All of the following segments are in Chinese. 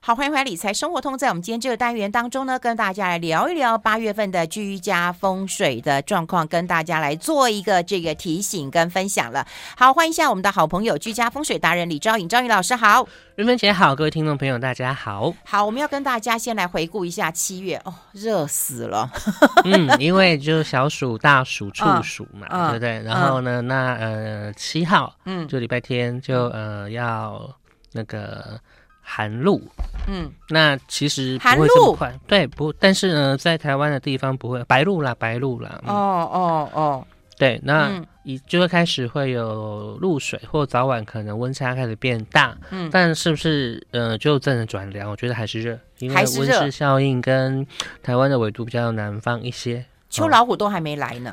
好，欢迎回来理财生活通。在我们今天这个单元当中呢，跟大家来聊一聊八月份的居家风水的状况，跟大家来做一个这个提醒跟分享了。好，欢迎一下我们的好朋友居家风水达人李昭颖，昭颖老师好，云芬姐好，各位听众朋友大家好。好，我们要跟大家先来回顾一下七月哦，热死了。嗯，因为就小暑、大暑、处暑嘛，嗯、对不对？然后呢，嗯、那呃七号，嗯，就礼拜天就呃要那个。寒露，嗯，那其实不会这么快，对，不，但是呢，在台湾的地方不会白露啦，白露啦，嗯、哦哦哦，对，那一就会开始会有露水，或早晚可能温差开始变大，嗯，但是不是呃就真的转凉？我觉得还是热，因为温室效应跟台湾的纬度比较南方一些，秋老虎都还没来呢。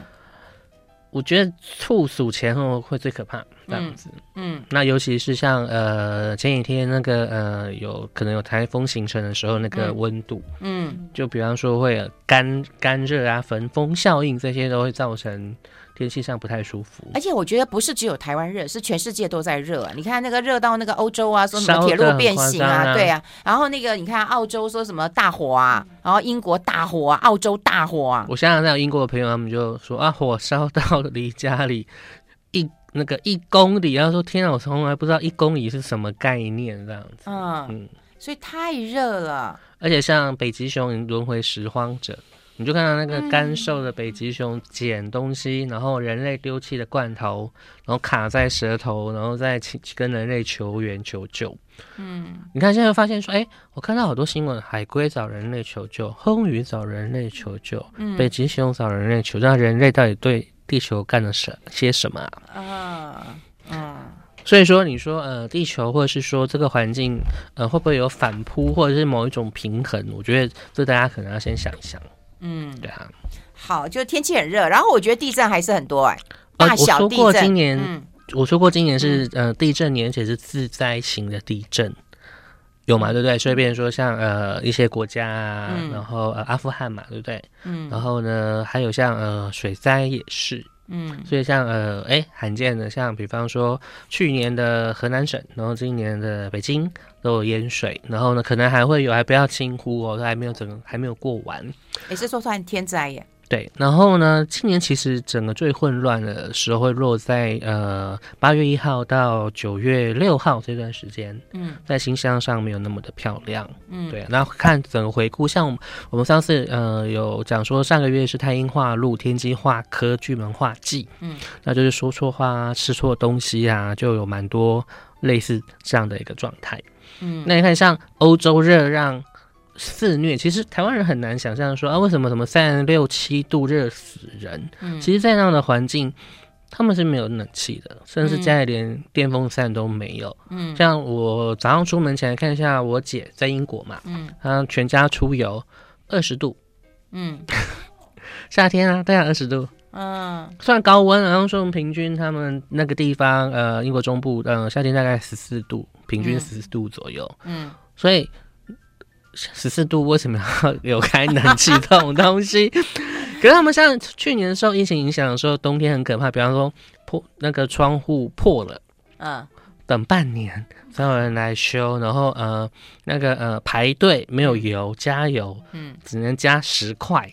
我觉得处暑前后会最可怕这样子，嗯，嗯，那尤其是像呃前几天那个呃有可能有台风形成的时候，那个温度，嗯，嗯，就比方说会有干干热啊、焚风效应这些都会造成。天气上不太舒服，而且我觉得不是只有台湾热，是全世界都在热啊！你看那个热到那个欧洲啊，说什么铁路变形啊，啊对啊。然后那个你看澳洲说什么大火啊，然后英国大火啊，澳洲大火啊。我想想，有英国的朋友，他们就说啊，火烧到离家里一那个一公里，然后说天啊，我从来不知道一公里是什么概念这样子。嗯嗯，所以太热了。而且像北极熊轮回拾荒者。你就看到那个干瘦的北极熊捡东西，嗯、然后人类丢弃的罐头，然后卡在舌头，然后再跟人类求援求救。嗯，你看现在发现说，哎，我看到好多新闻，海龟找人类求救，魟鱼找人类求救，嗯、北极熊找人类求救，那人类到底对地球干了什些什么啊？啊，嗯，所以说，你说呃，地球或者是说这个环境，呃，会不会有反扑，或者是某一种平衡？我觉得这大家可能要先想一想。嗯，对啊，好，就天气很热，然后我觉得地震还是很多哎、欸，大小地震。呃、我说过今年，嗯、我说过今年是、嗯、呃地震年，而且是自灾型的地震，有嘛？对不对？所以变成说像呃一些国家啊，嗯、然后呃阿富汗嘛，对不对？嗯，然后呢还有像呃水灾也是。嗯，所以像呃，哎，罕见的，像比方说去年的河南省，然后今年的北京都有淹水，然后呢，可能还会有，还不要轻忽哦，都还没有整个还没有过完，也是说算天灾耶。对，然后呢，今年其实整个最混乱的时候会落在呃八月一号到九月六号这段时间，嗯，在星象上没有那么的漂亮，嗯，对。那看整个回顾，像我们上次呃有讲说上个月是太阴化禄、天机化科、巨门化忌，嗯，那就是说错话啊、吃错东西啊，就有蛮多类似这样的一个状态，嗯，那你看像欧洲热让。肆虐，其实台湾人很难想象说啊，为什么什么三十六七度热死人？嗯，其实，在那样的环境，他们是没有冷气的，甚至家里连电风扇都没有。嗯，像我早上出门前看一下，我姐在英国嘛，嗯，她全家出游二十度，嗯，夏天啊，对啊，二十度，嗯，算高温，然后说平均他们那个地方，呃，英国中部，呃，夏天大概十四度，平均十四度左右，嗯，所以。十四度为什么要有开冷气这种东西？可是他们像去年的时候，疫情影响的时候，冬天很可怕。比方说破那个窗户破了，嗯，等半年才有人来修，然后呃那个呃排队没有油加油，嗯，只能加十块，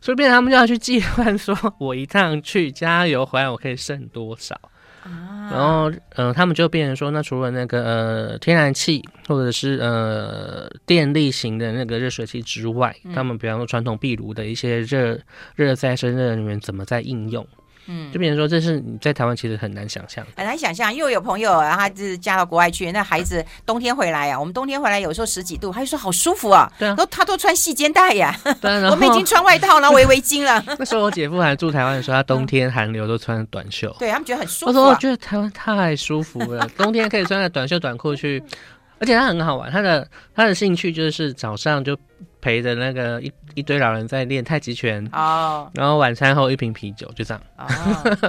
所以变成他们就要去计算，说 我一趟去加油回来，我可以剩多少。啊，然后，嗯、呃，他们就变成说，那除了那个呃天然气或者是呃电力型的那个热水器之外，嗯、他们比方说传统壁炉的一些热热再生热能源怎么在应用？嗯，就比如说，这是你在台湾其实很难想象，很难想象。因为有朋友，然后他就是嫁到国外去，那孩子冬天回来啊，我们冬天回来有时候十几度，他就说好舒服啊，对啊，都他都穿细肩带呀，对，我们已经穿外套然后围围巾了。那时候我姐夫还住台湾的时候，他冬天寒流都穿短袖，对他们觉得很舒服。我说我觉得台湾太舒服了，冬天可以穿着短袖短裤去，而且他很好玩，他的他的兴趣就是早上就。陪着那个一一堆老人在练太极拳哦，oh. 然后晚餐后一瓶啤酒，就这样，oh.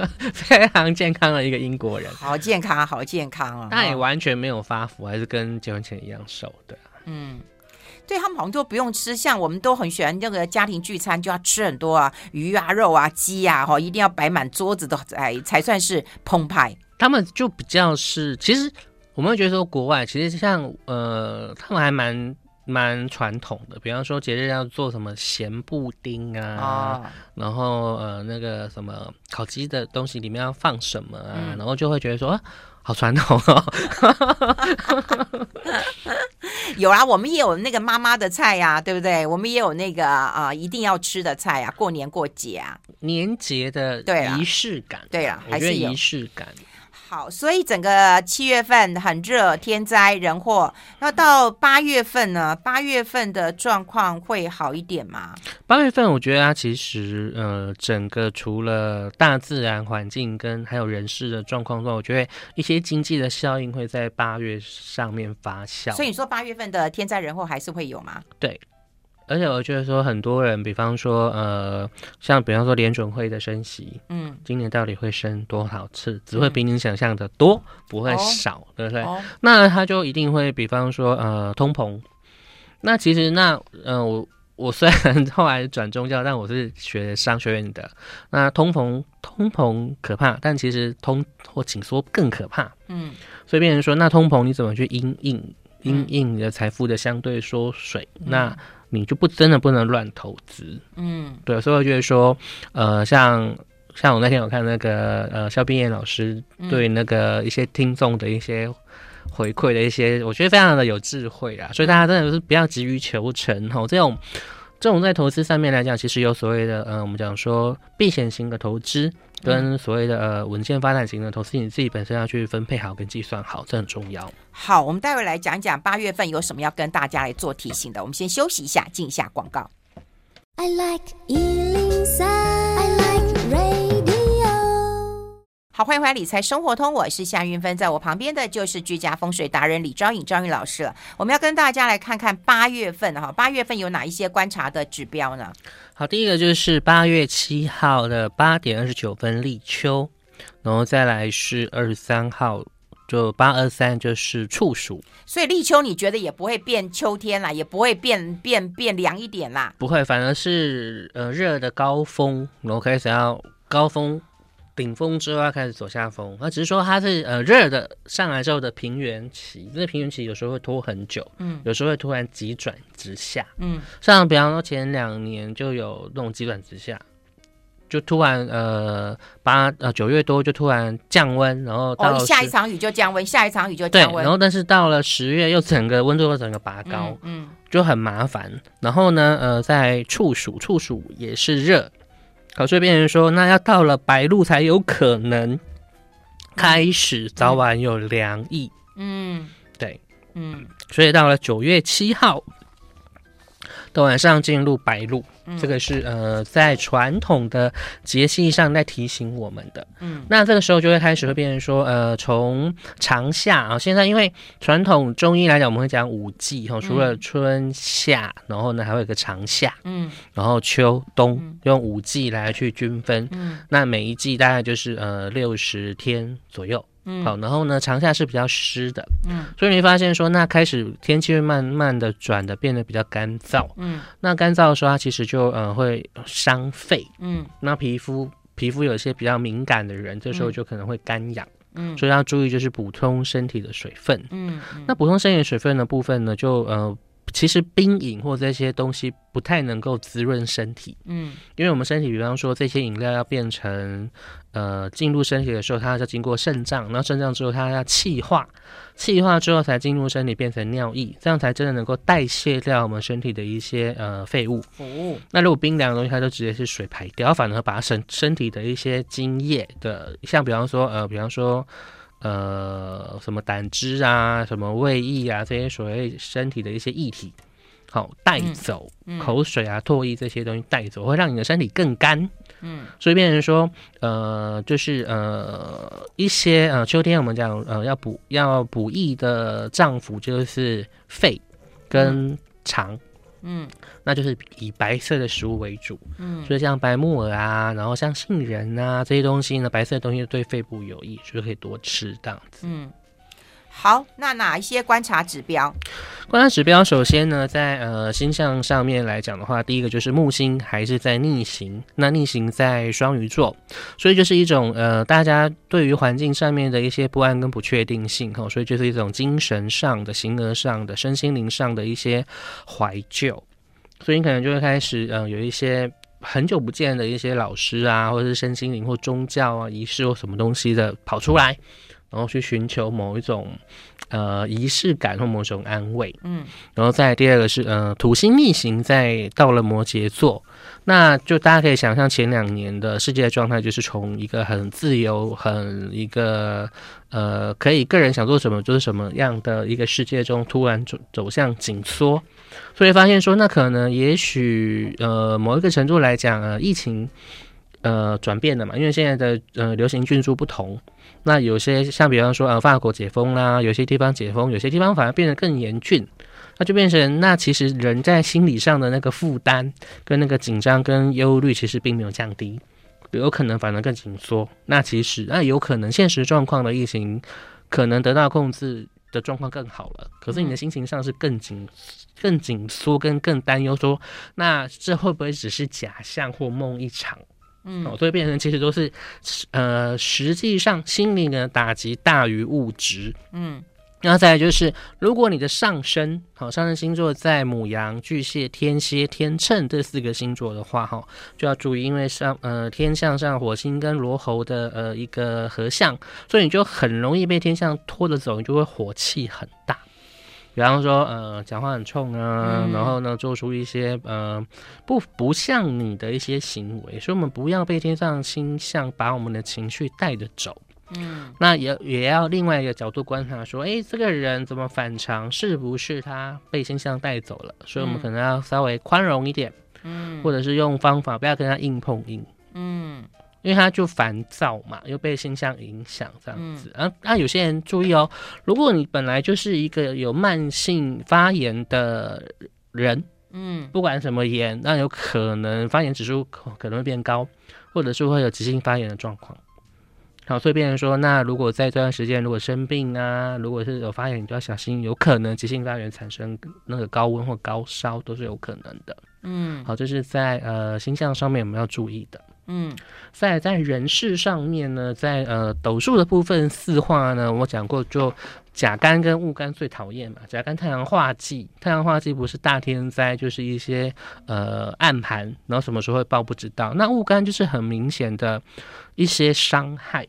非常健康的一个英国人，好健康，好健康啊！那也完全没有发福，还是跟结婚前一样瘦的。嗯，对他们好像都不用吃，像我们都很喜欢那个家庭聚餐，就要吃很多啊，鱼啊、肉啊、鸡啊，哈，一定要摆满桌子的才才算是澎湃。他们就比较是，其实我们会觉得说国外其实像呃，他们还蛮。蛮传统的，比方说节日要做什么咸布丁啊，哦、然后呃那个什么烤鸡的东西里面要放什么啊，嗯、然后就会觉得说啊，好传统哦。有啊，我们也有那个妈妈的菜呀、啊，对不对？我们也有那个啊、呃，一定要吃的菜啊，过年过节啊，年节的仪式感，对啊，还是仪式感。好，所以整个七月份很热，天灾人祸。那到八月份呢？八月份的状况会好一点吗？八月份，我觉得它其实呃，整个除了大自然环境跟还有人事的状况之外，我觉得一些经济的效应会在八月上面发酵。所以你说八月份的天灾人祸还是会有吗？对。而且我觉得说很多人，比方说呃，像比方说联准会的升息，嗯，今年到底会升多少次？只会比你想象的多，嗯、不会少，哦、对不对？哦、那他就一定会，比方说呃，通膨。那其实那呃，我我虽然 后来转宗教，但我是学商学院的。那通膨通膨可怕，但其实通或紧缩更可怕。嗯，所以变成说，那通膨你怎么去因应因应你的财富的相对缩水？嗯、那你就不真的不能乱投资，嗯，对，所以我觉得说，呃，像像我那天有看那个呃肖冰燕老师对那个一些听众的一些回馈的一些，我觉得非常的有智慧啊，所以大家真的是不要急于求成哈，这种这种在投资上面来讲，其实有所谓的，呃，我们讲说避险型的投资。跟所谓的呃稳健发展型的投资，你自己本身要去分配好跟计算好，这很重要。好，我们待会来讲讲八月份有什么要跟大家来做提醒的。我们先休息一下，进一下广告。I like 好，欢迎回来《理财生活通》，我是夏云芬，在我旁边的就是居家风水达人李昭颖，昭颖老师了。我们要跟大家来看看八月份哈，八月份有哪一些观察的指标呢？好，第一个就是八月七号的八点二十九分立秋，然后再来是二十三号，就八二三就是处暑。所以立秋你觉得也不会变秋天啦，也不会变变变凉一点啦？不会，反而是呃热的高峰，然后开始要高峰。顶峰之后要开始走下风，那只是说它是呃热的上来之后的平原期，因为平原期有时候会拖很久，嗯，有时候会突然急转直下，嗯，像比方说前两年就有那种急转直下，就突然呃八呃九月多就突然降温，然后到、哦、下一场雨就降温，下一场雨就降温，然后但是到了十月又整个温度又整个拔高，嗯，嗯。就很麻烦。然后呢呃在处暑，处暑也是热。考税变成说，那要到了白露才有可能开始早晚有凉意。嗯，对，嗯，所以到了九月七号的晚上进入白露。嗯、这个是呃，在传统的节气上在提醒我们的。嗯，那这个时候就会开始会变成说，呃，从长夏啊，现在因为传统中医来讲，我们会讲五季哈，除了春夏，然后呢还会有个长夏，嗯，然后秋冬用五季来去均分。嗯，那每一季大概就是呃六十天左右。嗯，好，然后呢，长夏是比较湿的，嗯，所以你会发现说，那开始天气会慢慢的转的变得比较干燥，嗯，那干燥的时候，它其实就呃会伤肺，嗯，那皮肤皮肤有一些比较敏感的人，这时候就可能会干痒，嗯，所以要注意就是补充身体的水分，嗯，那补充身体水分的部分呢，就呃。其实冰饮或这些东西不太能够滋润身体，嗯，因为我们身体，比方说这些饮料要变成，呃，进入身体的时候，它要经过肾脏，然后肾脏之后它要气化，气化之后才进入身体变成尿液，这样才真的能够代谢掉我们身体的一些呃废物。哦，那如果冰凉的东西，它就直接是水排掉，反而把身身体的一些精液的，像比方说呃，比方说。呃，什么胆汁啊，什么胃液啊，这些所谓身体的一些液体，好带走，嗯嗯、口水啊、唾液这些东西带走，会让你的身体更干。嗯，所以变成说，呃，就是呃一些呃秋天我们讲呃要补要补益的脏腑就是肺跟肠。嗯嗯，那就是以白色的食物为主，嗯，所以像白木耳啊，然后像杏仁啊这些东西呢，白色的东西对肺部有益，就是可以多吃这样子。嗯，好，那哪一些观察指标？观察指标，首先呢，在呃星象上面来讲的话，第一个就是木星还是在逆行，那逆行在双鱼座，所以就是一种呃大家对于环境上面的一些不安跟不确定性哈，所以就是一种精神上的、形而上的、身心灵上的一些怀旧，所以你可能就会开始嗯、有一些很久不见的一些老师啊，或者是身心灵或宗教啊仪式或什么东西的跑出来。然后去寻求某一种呃仪式感或某种安慰，嗯，然后再第二个是呃土星逆行在到了摩羯座，那就大家可以想象前两年的世界状态就是从一个很自由、很一个呃可以个人想做什么就是什么样的一个世界中，突然走走向紧缩，所以发现说那可能也许呃某一个程度来讲呃疫情呃转变了嘛，因为现在的呃流行菌株不同。那有些像比方说呃法国解封啦，有些地方解封，有些地方反而变得更严峻，那就变成那其实人在心理上的那个负担跟那个紧张跟忧虑其实并没有降低，有可能反而更紧缩。那其实那有可能现实状况的疫情可能得到控制的状况更好了，可是你的心情上是更紧、更紧缩跟更担忧，说那这会不会只是假象或梦一场？嗯，哦，所以变成其实都是，呃，实际上心灵的打击大于物质。嗯，然后再来就是，如果你的上升，好，上升星座在母羊、巨蟹、天蝎、天秤这四个星座的话，哈，就要注意，因为上呃天象上火星跟罗喉的呃一个合相，所以你就很容易被天象拖着走，你就会火气很大。比方说，呃，讲话很冲啊，嗯、然后呢，做出一些呃不不像你的一些行为，所以我们不要被天上星象把我们的情绪带着走。嗯，那也也要另外一个角度观察，说，哎，这个人怎么反常？是不是他被星象带走了？所以我们可能要稍微宽容一点，嗯，或者是用方法，不要跟他硬碰硬，嗯。因为他就烦躁嘛，又被星象影响这样子。嗯、啊，那有些人注意哦，如果你本来就是一个有慢性发炎的人，嗯，不管什么炎，那有可能发炎指数可能会变高，或者是会有急性发炎的状况。好，所以变成说，那如果在这段时间如果生病啊，如果是有发炎，你就要小心，有可能急性发炎产生那个高温或高烧都是有可能的。嗯，好，这是在呃星象上面我们要注意的。嗯，在在人事上面呢，在呃斗数的部分四化呢，我讲过，就甲干跟戊干最讨厌嘛。甲干太阳化忌，太阳化忌不是大天灾，就是一些呃暗盘，然后什么时候会爆不知道。那戊干就是很明显的一些伤害，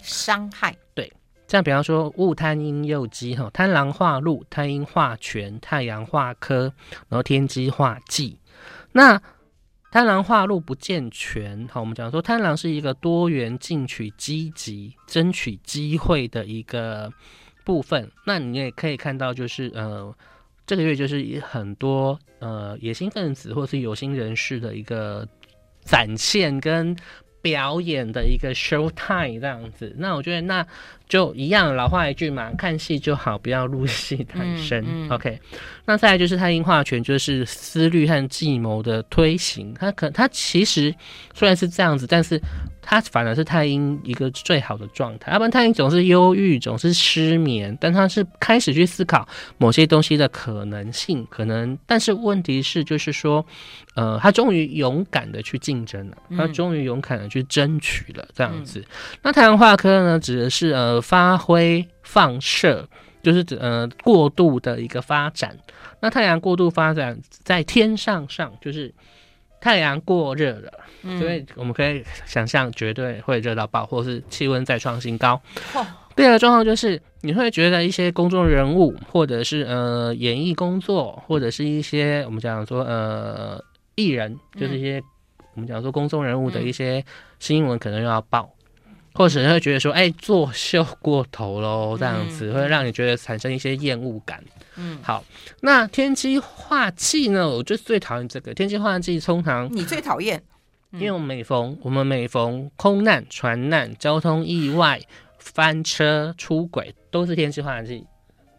伤害。对，这样比方说戊贪阴右机哈，贪狼化禄，贪阴化权，太阳化科，然后天机化忌，那。贪婪化禄不健全，好，我们讲说贪婪是一个多元、进取、积极、争取机会的一个部分。那你也可以看到，就是呃，这个月就是很多呃野心分子或是有心人士的一个展现跟表演的一个 show time 这样子。那我觉得那。就一样，老话一句嘛，看戏就好，不要入戏太深。嗯嗯、OK，那再来就是他阴化权，就是思虑和计谋的推行。他可他其实虽然是这样子，但是他反而是太阴一个最好的状态。要不然太阴总是忧郁，总是失眠，但他是开始去思考某些东西的可能性，可能。但是问题是，就是说，呃，他终于勇敢的去竞争了，他终于勇敢的去争取了，这样子。嗯、那太阳化科呢，指的是呃。发挥放射就是指呃过度的一个发展。那太阳过度发展在天上上，就是太阳过热了，嗯、所以我们可以想象绝对会热到爆，或是气温再创新高。哦、第二个状况就是你会觉得一些公众人物，或者是呃演艺工作，或者是一些我们讲说呃艺人，就是一些、嗯、我们讲说公众人物的一些新闻可能又要爆。或者会觉得说，哎、欸，作秀过头喽，这样子会让你觉得产生一些厌恶感。嗯，好，那天机化忌呢？我就最讨厌这个天机化忌，通常你最讨厌，因为我们每逢我们每逢空难、船难、交通意外、翻车、出轨，都是天机化忌，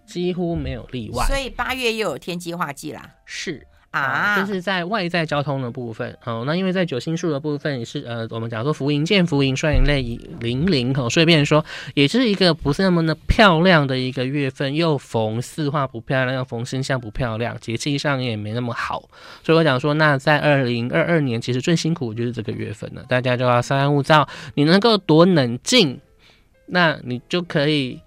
几乎没有例外。所以八月又有天机化忌啦。是。啊，这是在外在交通的部分。哦，那因为在九星数的部分也是呃，我们讲说福盈见、福迎双银类零零哦，所以变成说也是一个不是那么的漂亮的一个月份，又逢四化不漂亮，又逢生肖不漂亮，节气上也没那么好。所以我讲说，那在二零二二年其实最辛苦就是这个月份了，大家就要稍安勿躁，你能够多冷静，那你就可以。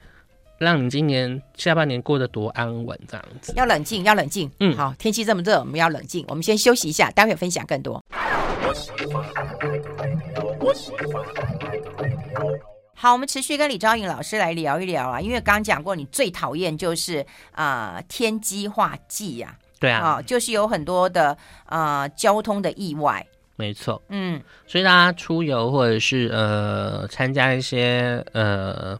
让你今年下半年过得多安稳，这样子。要冷静，要冷静。嗯，好，天气这么热，我们要冷静。我们先休息一下，待会分享更多。好，我们持续跟李昭颖老师来聊一聊啊，因为刚刚讲过，你最讨厌就是啊、呃、天机化忌呀。对啊，啊，就是有很多的啊、呃、交通的意外。没错，嗯，所以大家出游或者是呃参加一些呃。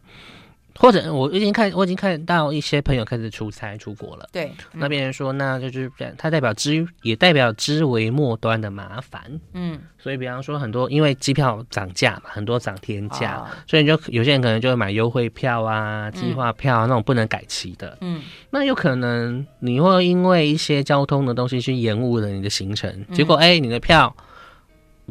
或者我已经看，我已经看到一些朋友开始出差出国了。对，嗯、那边人说，那就是它代表知，也代表知为末端的麻烦。嗯，所以比方说很多，因为机票涨价嘛，很多涨天价，哦、所以你就有些人可能就会买优惠票啊、计划票啊、嗯、那种不能改期的。嗯，那有可能你会因为一些交通的东西去延误了你的行程，嗯、结果哎，你的票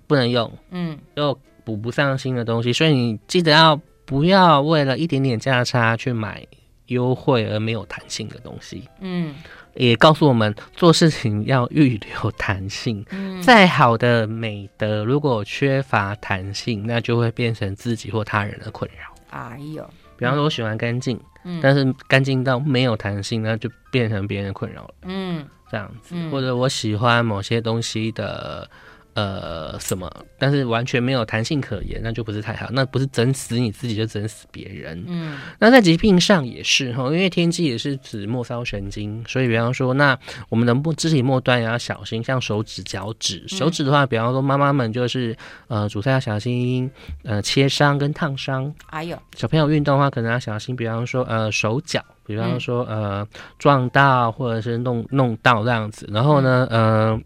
不能用，嗯，又补不上新的东西，所以你记得要。不要为了一点点价差去买优惠而没有弹性的东西。嗯，也告诉我们做事情要预留弹性。嗯，再好的美德，如果缺乏弹性，那就会变成自己或他人的困扰。哎呦，比方说我喜欢干净，嗯，但是干净到没有弹性，那就变成别人的困扰了。嗯，这样子，嗯，或者我喜欢某些东西的。呃，什么？但是完全没有弹性可言，那就不是太好。那不是整死你自己，就整死别人。嗯，那在疾病上也是哈，因为天机也是指末梢神经，所以比方说，那我们的末肢体末端也要小心，像手指、脚趾。手指的话，比方说妈妈们就是呃，煮菜要小心，呃，切伤跟烫伤。哎呦，小朋友运动的话，可能要小心，比方说呃，手脚，比方说呃，撞到或者是弄弄到这样子。然后呢，呃。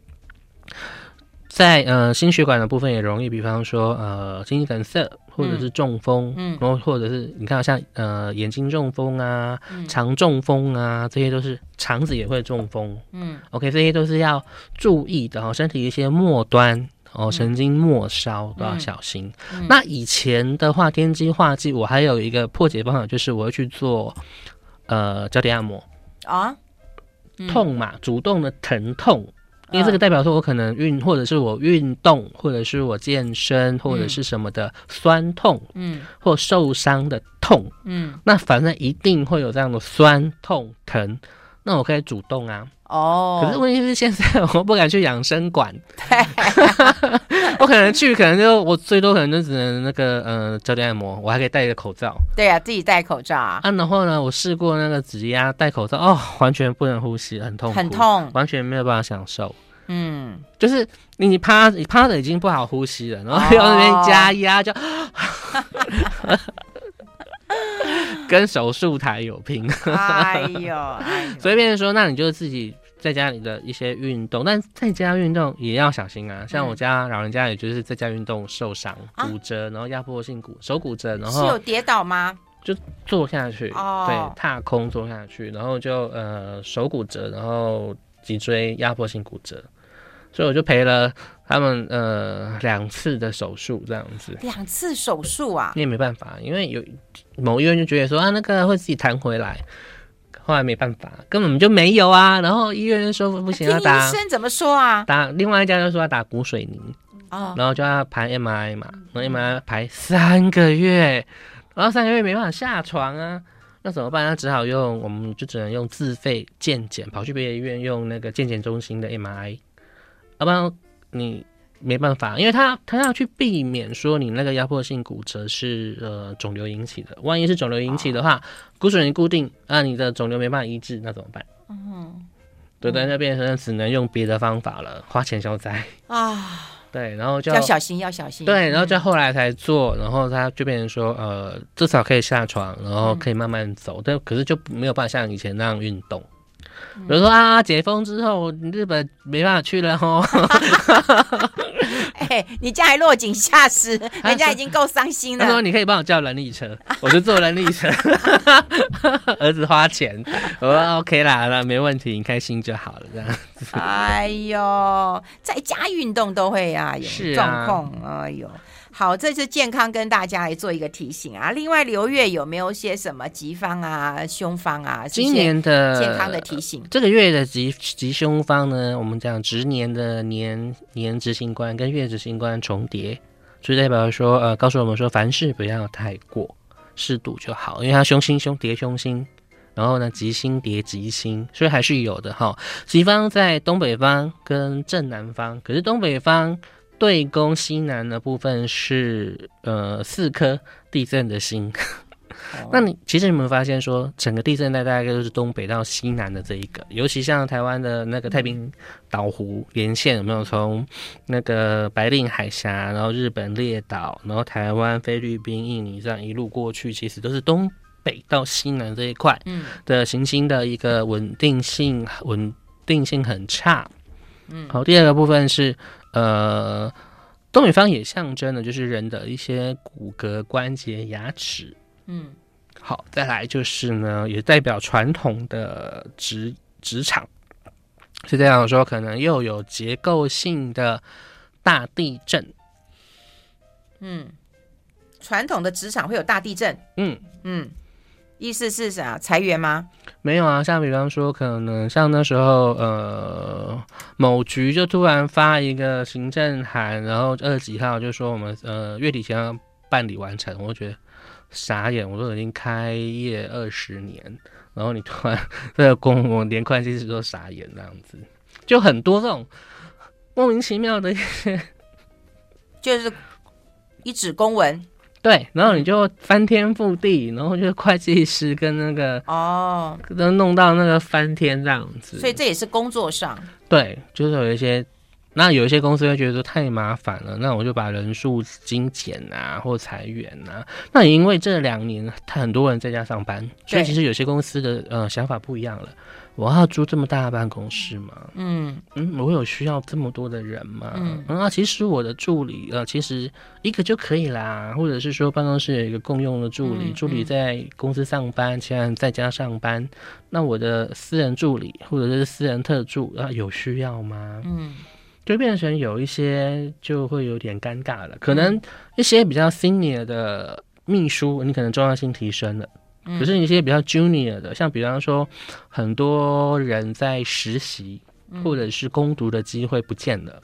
在呃心血管的部分也容易，比方说呃心肌梗塞或者是中风，嗯，然后或者是你看像呃眼睛中风啊，嗯、肠中风啊，这些都是肠子也会中风，嗯，OK，这些都是要注意的哦，身体一些末端哦神经末梢都要小心。嗯。嗯、那以前的话，天机化忌，我还有一个破解方法，就是我会去做呃脚底按摩。啊，嗯、痛嘛，主动的疼痛。因为这个代表说，我可能运，或者是我运动，或者是我健身，或者是什么的酸痛，嗯，或受伤的痛，嗯，那反正一定会有这样的酸痛疼，那我可以主动啊。哦，可是问题是现在我不敢去养生馆，对，我可能去，可能就我最多可能就只能那个呃脚底按摩，我还可以戴一个口罩。对啊，自己戴口罩啊。啊，然后呢，我试过那个指压戴口罩，哦，完全不能呼吸，很痛，很痛，完全没有办法享受。嗯，就是你趴你趴着已经不好呼吸了，然后要那边加压就，哦、跟手术台有拼。哎呦，哎呦，所以变成说，那你就自己在家里的一些运动，但在家运动也要小心啊。像我家老人家，也就是在家运动受伤、嗯、骨折，然后压迫性骨手骨折，然后是有跌倒吗？就坐下去，哦、对，踏空坐下去，然后就呃手骨折，然后脊椎压迫性骨折。所以我就赔了他们呃两次的手术这样子，两次手术啊，你也没办法，因为有某医院就觉得说啊那个会自己弹回来，后来没办法，根本就没有啊。然后医院就说不行，要打医生怎么说啊？打另外一家就说要打骨水泥哦，然后就要排 MRI 嘛，然后 MRI 排三个月，然后三个月没办法下床啊，那怎么办？那只好用，我们就只能用自费健检，跑去别的医院用那个健检中心的 MRI。要不然你没办法，因为他他要去避免说你那个压迫性骨折是呃肿瘤引起的，万一是肿瘤引起的话，骨髓你固定啊，你的肿瘤没办法医治，那怎么办？嗯，对，在那边可能只能用别的方法了，花钱消灾啊。对，然后就要小心，要小心。对，然后就后来才做，然后他就变成说呃至少可以下床，然后可以慢慢走，但可是就没有办法像以前那样运动。比如说啊，解封之后日本没办法去了哦。哎，你这样还落井下石，人家已经够伤心了。他说：“你可以帮我叫人力车，我就坐人力车。”儿子花钱，我说 OK 啦，那没问题，你开心就好了，这样子。哎呦，在家运动都会啊，有状况。哎呦。好，这是健康跟大家来做一个提醒啊。另外，流月有没有些什么吉方啊、凶方啊？今年的健康的提醒，这个月的吉吉凶方呢？我们讲值年的年年执行官跟月执行官重叠，所以代表说，呃，告诉我们说，凡事不要太过，适度就好。因为它凶星凶叠凶星，然后呢，吉星叠吉星，所以还是有的哈。吉方在东北方跟正南方，可是东北方。对宫西南的部分是呃四颗地震的星，那你其实你有没有发现说，整个地震带大概就是东北到西南的这一个，尤其像台湾的那个太平岛湖连线，有没有？从那个白令海峡，然后日本列岛，然后台湾、菲律宾、印尼这样一路过去，其实都是东北到西南这一块的行星的一个稳定性，稳定性很差。嗯，好，第二个部分是。呃，东北方也象征的就是人的一些骨骼、关节、牙齿。嗯，好，再来就是呢，也代表传统的职职场，是这样说，可能又有结构性的大地震。嗯，传统的职场会有大地震。嗯嗯。意思是啥？裁员吗？没有啊，像比方说，可能像那时候，呃，某局就突然发一个行政函，然后二十几号就说我们呃月底前要办理完成，我就觉得傻眼。我都已经开业二十年，然后你突然 这个公我连会计师都傻眼，这样子就很多这种莫名其妙的一些，就是一纸公文。对，然后你就翻天覆地，然后就会计师跟那个哦，都弄到那个翻天这样子。所以这也是工作上。对，就是有一些，那有一些公司会觉得说太麻烦了，那我就把人数精简啊，或裁员啊。那因为这两年他很多人在家上班，所以其实有些公司的呃想法不一样了。我要租这么大的办公室吗？嗯嗯，我有需要这么多的人吗？嗯啊，其实我的助理呃，其实一个就可以啦，或者是说办公室有一个共用的助理，嗯、助理在公司上班，其他人在家上班。那我的私人助理或者是私人特助啊，有需要吗？嗯，就变成有一些就会有点尴尬了。可能一些比较 senior 的秘书，你可能重要性提升了。可是一些比较 junior 的，像比方说，很多人在实习或者是攻读的机会不见了。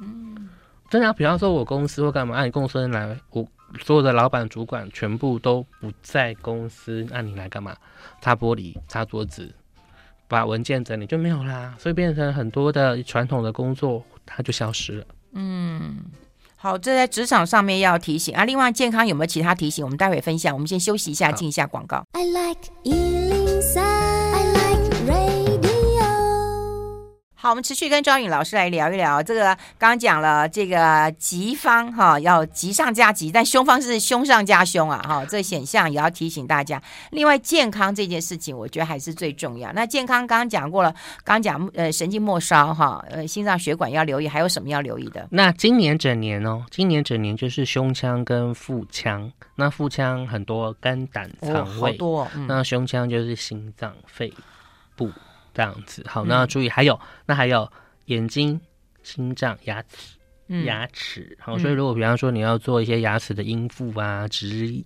嗯，真的，比方说我公司或干嘛，按你公司来，我所有的老板主管全部都不在公司，按你来干嘛？擦玻璃、擦桌子、把文件整理就没有啦，所以变成很多的传统的工作，它就消失了。嗯。好，这在职场上面要提醒啊。另外，健康有没有其他提醒？我们待会分享。我们先休息一下，进一下广告。I like 好，我们持续跟庄颖老师来聊一聊这个。刚刚讲了这个吉方哈，要吉上加吉，但凶方是凶上加凶啊哈。这显象也要提醒大家。另外，健康这件事情，我觉得还是最重要。那健康刚刚讲过了，刚刚讲呃神经末梢哈，呃心脏血管要留意，还有什么要留意的？那今年整年哦，今年整年就是胸腔跟腹腔。那腹腔很多肝胆肠胃，多。那胸腔就是心脏肺部。这样子好，那注意还有，嗯、那还有眼睛、心脏、牙齿、嗯、牙齿。好，所以如果比方说你要做一些牙齿的阴复啊、植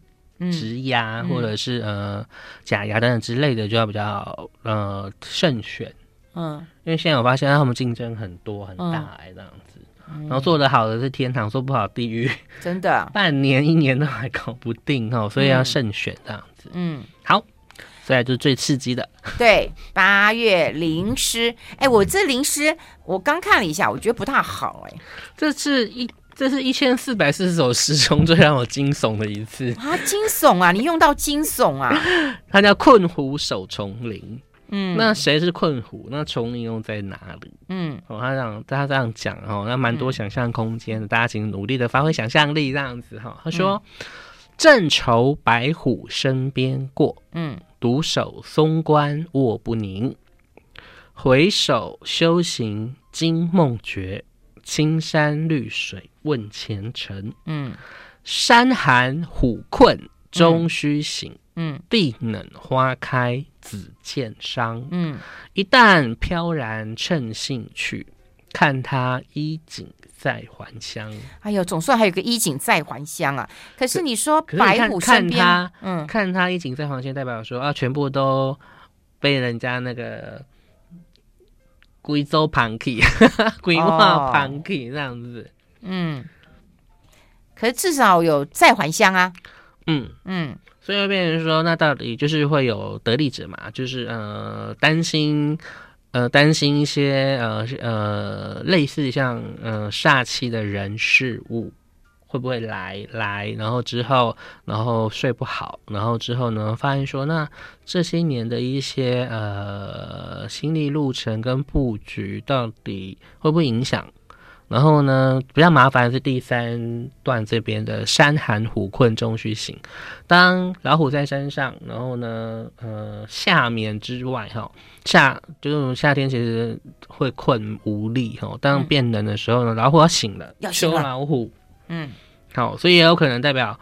植牙，或者是呃假牙等等之类的，就要比较呃慎选。嗯，因为现在我发现他们竞争很多很大，哎，这样子。嗯、然后做的好的是天堂，做不好地狱。真的，半年一年都还搞不定哦，所以要慎选这样子。嗯，好。对，就是最刺激的。对，八月临尸。哎，我这临尸，我刚看了一下，我觉得不太好。哎，这是一，这是一千四百四十首诗中最让我惊悚的一次啊！惊悚啊！你用到惊悚啊！它叫困虎守丛林。嗯，那谁是困虎？那丛林又在哪里？嗯，哦，他这样，他这样讲哦，那蛮多想象空间的，嗯，大家请努力的发挥想象力，这样子哈。他说。嗯正愁白虎身边过，嗯，独守松关卧不宁。回首修行惊梦觉，青山绿水问前程。嗯，山寒虎困终须醒。嗯，地冷花开子渐伤。嗯，一旦飘然趁兴去，看他衣锦在还乡。哎呦，总算还有个衣锦在还乡啊！可是你说白虎身边，看他，嗯，看他衣锦在还乡，代表说啊，全部都被人家那个贵州旁去，规划旁去这样子。嗯，可是至少有再还乡啊。嗯嗯。所以会变成说，那到底就是会有得利者嘛？就是呃，担心呃，担心一些呃呃，类似像呃煞气的人事物会不会来来，然后之后然后睡不好，然后之后呢，发现说，那这些年的一些呃心理路程跟布局，到底会不会影响？然后呢，比较麻烦的是第三段这边的“山寒虎困终须醒”。当老虎在山上，然后呢，呃，夏眠之外，哈，夏就是夏天，其实会困无力，哈。当变冷的时候呢，老虎要醒了，要休老虎。嗯，好，所以也有可能代表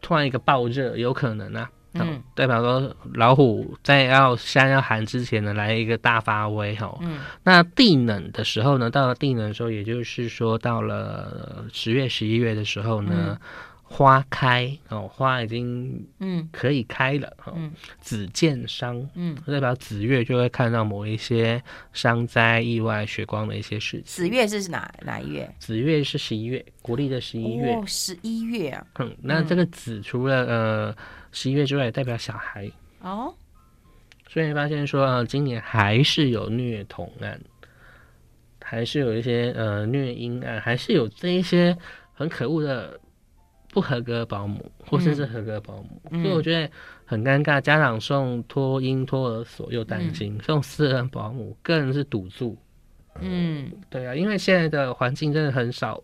突然一个暴热，有可能啊。嗯，代表说老虎在要山要寒之前呢，来一个大发威哈。嗯，那地冷的时候呢，到了地冷的时候，也就是说到了十月、十一月的时候呢。嗯花开哦，花已经嗯可以开了哦。嗯，子见伤，嗯，代表子月就会看到某一些伤灾、意外、血光的一些事情。子月是哪哪一月？子月是十一月，国历的十一月。哦，十一月啊。嗯，那这个子除了呃十一月之外，代表小孩哦。所以发现说啊，今年还是有虐童案，还是有一些呃虐婴案，还是有这一些很可恶的。不合格保姆，或者是合格保姆，嗯、所以我觉得很尴尬。家长送托婴托儿所又担心，嗯、送私人保姆更是堵住。嗯，对啊，因为现在的环境真的很少，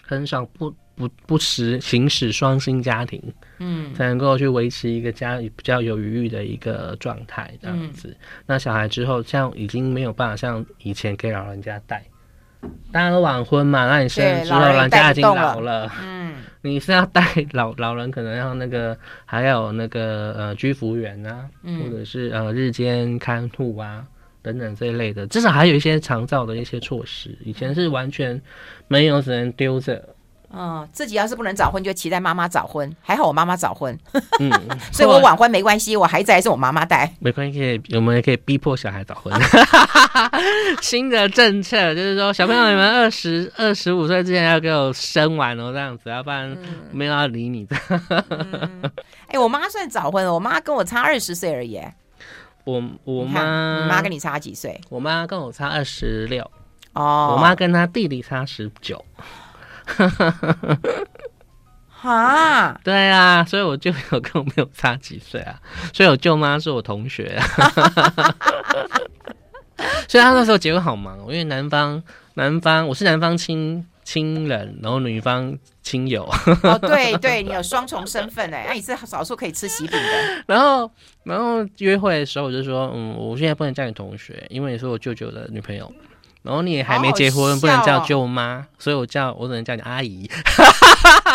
很少不不不实行使双薪家庭，嗯，才能够去维持一个家比较有余裕的一个状态这样子。嗯、那小孩之后，像已经没有办法像以前给老人家带。大家都晚婚嘛，那你生之后，老人家已经老了，嗯，你是要带老老人，可能要那个，还有那个呃居服员啊，嗯、或者是呃日间看护啊等等这一类的，至少还有一些长照的一些措施，以前是完全没有，只能丢着。嗯，自己要是不能早婚，就期待妈妈早婚。还好我妈妈早婚，嗯，所以我晚婚没关系，我孩子还是我妈妈带，没关系，我们也可以逼迫小孩早婚。新的政策就是说，小朋友你们二十二十五岁之前要给我生完哦，这样子，要不然没有要理你的。哎、嗯欸，我妈算早婚了，我妈跟我差二十岁而已。我我妈，你妈跟你差几岁？我妈跟我差二十六。哦，我妈跟她弟弟差十九。哈，对啊，所以我舅有跟我没有差几岁啊，所以我舅妈是我同学啊，所以他那时候结婚好忙哦，因为男方男方我是男方亲亲人，然后女方亲友，哦，对对，你有双重身份哎，那你是少数可以吃喜饼的，然后然后约会的时候我就说，嗯，我现在不能叫你同学，因为你是我舅舅的女朋友。然后你也还没结婚，好好哦、不能叫舅妈，所以我叫我只能叫你阿姨。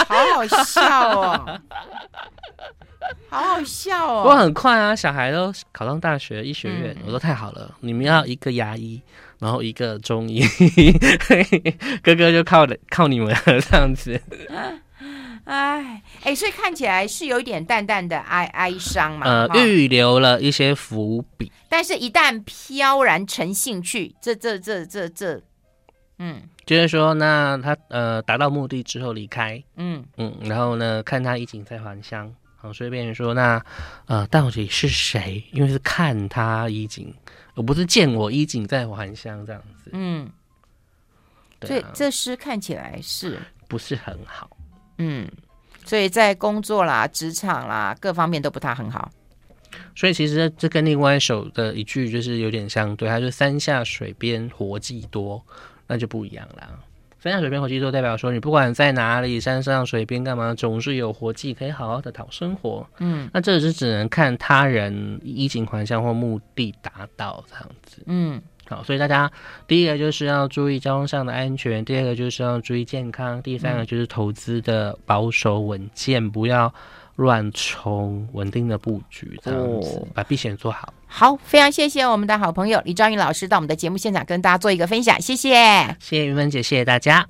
好好笑哦，好好笑哦。不过很快啊，小孩都考上大学医学院，嗯、我说太好了，你们要一个牙医，然后一个中医，哥哥就靠靠你们了这样子。哎哎，所以看起来是有一点淡淡的哀哀伤嘛，呃，预留了一些伏笔。但是，一旦飘然成兴趣，这这这这这，嗯，就是说，那他呃达到目的之后离开，嗯。嗯，然后呢，看他衣锦在还乡，好，所以变成说，那呃到底是谁？因为是看他衣锦，而不是见我衣锦在还乡这样子，嗯，对这诗看起来是不是很好？嗯，所以在工作啦、职场啦各方面都不太很好。所以其实这跟另外一首的一句就是有点相对，它就“山下水边活计多”，那就不一样啦。三下水边活计，多代表说你不管在哪里，山上、水边干嘛，总是有活计可以好好的讨生活。嗯，那这是只能看他人衣锦还乡或目的达到这样子。嗯。好，所以大家第一个就是要注意交通上的安全，第二个就是要注意健康，第三个就是投资的保守稳健，不要乱冲，稳定的布局，这样子、哦、把避险做好。好，非常谢谢我们的好朋友李兆云老师到我们的节目现场跟大家做一个分享，谢谢，谢谢云芬姐，谢谢大家。